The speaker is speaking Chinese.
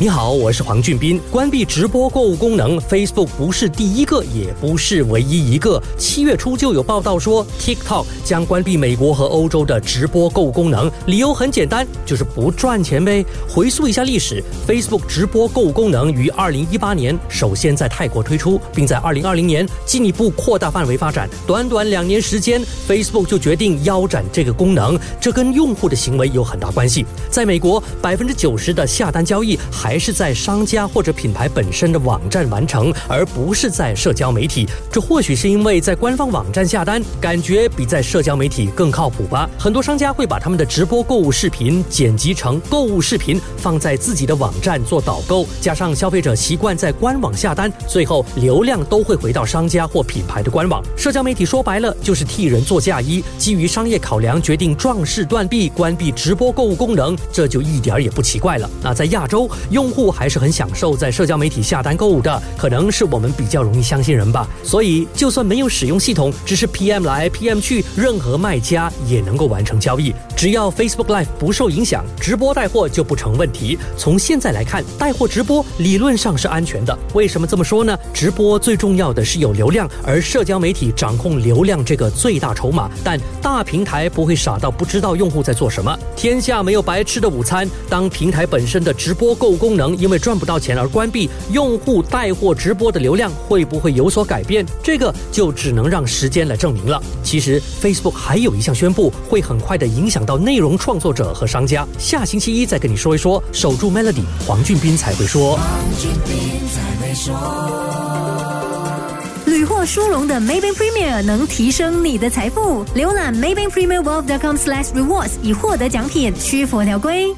你好，我是黄俊斌。关闭直播购物功能，Facebook 不是第一个，也不是唯一一个。七月初就有报道说，TikTok 将关闭美国和欧洲的直播购物功能，理由很简单，就是不赚钱呗。回溯一下历史，Facebook 直播购物功能于二零一八年首先在泰国推出，并在二零二零年进一步扩大范围发展。短短两年时间，Facebook 就决定腰斩这个功能，这跟用户的行为有很大关系。在美国，百分之九十的下单交易还还是在商家或者品牌本身的网站完成，而不是在社交媒体。这或许是因为在官方网站下单，感觉比在社交媒体更靠谱吧。很多商家会把他们的直播购物视频剪辑成购物视频，放在自己的网站做导购，加上消费者习惯在官网下单，最后流量都会回到商家或品牌的官网。社交媒体说白了就是替人做嫁衣，基于商业考量决定壮士断臂，关闭直播购物功能，这就一点也不奇怪了。那在亚洲用。用户还是很享受在社交媒体下单购物的，可能是我们比较容易相信人吧。所以，就算没有使用系统，只是 PM 来 PM 去，任何卖家也能够完成交易。只要 Facebook Live 不受影响，直播带货就不成问题。从现在来看，带货直播理论上是安全的。为什么这么说呢？直播最重要的是有流量，而社交媒体掌控流量这个最大筹码。但大平台不会傻到不知道用户在做什么。天下没有白吃的午餐。当平台本身的直播购物。功能因为赚不到钱而关闭，用户带货直播的流量会不会有所改变？这个就只能让时间来证明了。其实 Facebook 还有一项宣布，会很快的影响到内容创作者和商家。下星期一再跟你说一说。守住 Melody，黄俊斌才会说。屡获殊荣的 Maybank Premier 能提升你的财富。浏览 Maybank Premier Wealth.com/rewards 以获得奖品，需佛条规。